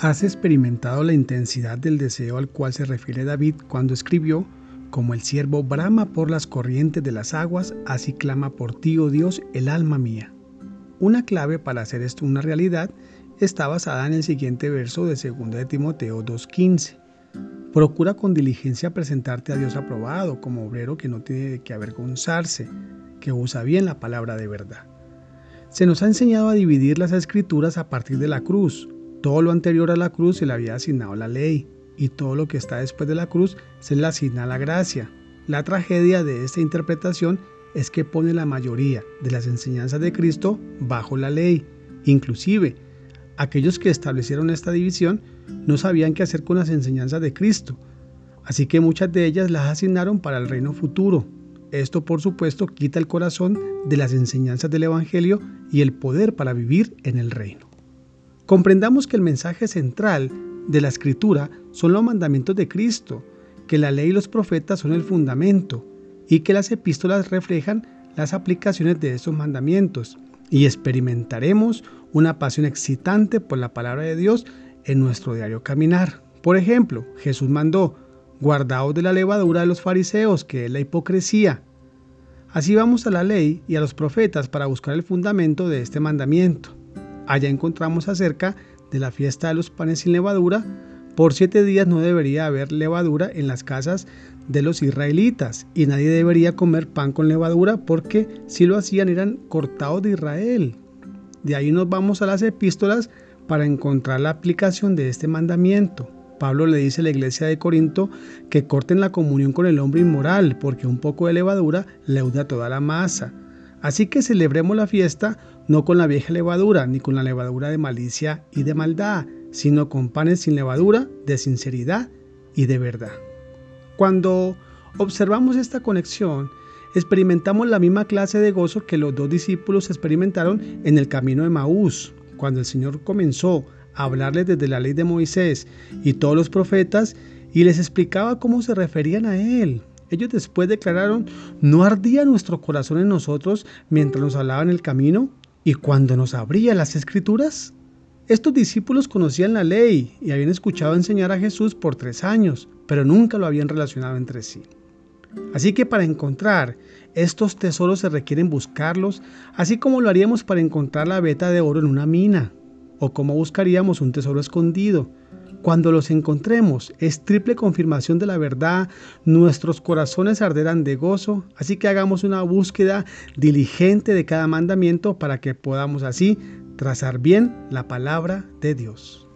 ¿Has experimentado la intensidad del deseo al cual se refiere David cuando escribió, como el siervo brama por las corrientes de las aguas, así clama por ti, oh Dios, el alma mía? Una clave para hacer esto una realidad está basada en el siguiente verso de 2 de Timoteo 2.15. Procura con diligencia presentarte a Dios aprobado como obrero que no tiene que avergonzarse, que usa bien la palabra de verdad. Se nos ha enseñado a dividir las escrituras a partir de la cruz, todo lo anterior a la cruz se le había asignado la ley y todo lo que está después de la cruz se le asigna la gracia. La tragedia de esta interpretación es que pone la mayoría de las enseñanzas de Cristo bajo la ley. Inclusive, aquellos que establecieron esta división no sabían qué hacer con las enseñanzas de Cristo, así que muchas de ellas las asignaron para el reino futuro. Esto, por supuesto, quita el corazón de las enseñanzas del Evangelio y el poder para vivir en el reino. Comprendamos que el mensaje central de la escritura son los mandamientos de Cristo, que la ley y los profetas son el fundamento y que las epístolas reflejan las aplicaciones de esos mandamientos y experimentaremos una pasión excitante por la palabra de Dios en nuestro diario caminar. Por ejemplo, Jesús mandó, guardaos de la levadura de los fariseos, que es la hipocresía. Así vamos a la ley y a los profetas para buscar el fundamento de este mandamiento. Allá encontramos acerca de la fiesta de los panes sin levadura. Por siete días no debería haber levadura en las casas de los israelitas y nadie debería comer pan con levadura porque si lo hacían eran cortados de Israel. De ahí nos vamos a las epístolas para encontrar la aplicación de este mandamiento. Pablo le dice a la iglesia de Corinto que corten la comunión con el hombre inmoral porque un poco de levadura leuda toda la masa. Así que celebremos la fiesta no con la vieja levadura, ni con la levadura de malicia y de maldad, sino con panes sin levadura, de sinceridad y de verdad. Cuando observamos esta conexión, experimentamos la misma clase de gozo que los dos discípulos experimentaron en el camino de Maús, cuando el Señor comenzó a hablarles desde la ley de Moisés y todos los profetas y les explicaba cómo se referían a Él, ellos después declararon, ¿no ardía nuestro corazón en nosotros mientras nos hablaba en el camino y cuando nos abría las escrituras? Estos discípulos conocían la ley y habían escuchado enseñar a Jesús por tres años, pero nunca lo habían relacionado entre sí. Así que para encontrar estos tesoros se requieren buscarlos, así como lo haríamos para encontrar la veta de oro en una mina, o como buscaríamos un tesoro escondido, cuando los encontremos, es triple confirmación de la verdad, nuestros corazones arderán de gozo, así que hagamos una búsqueda diligente de cada mandamiento para que podamos así trazar bien la palabra de Dios.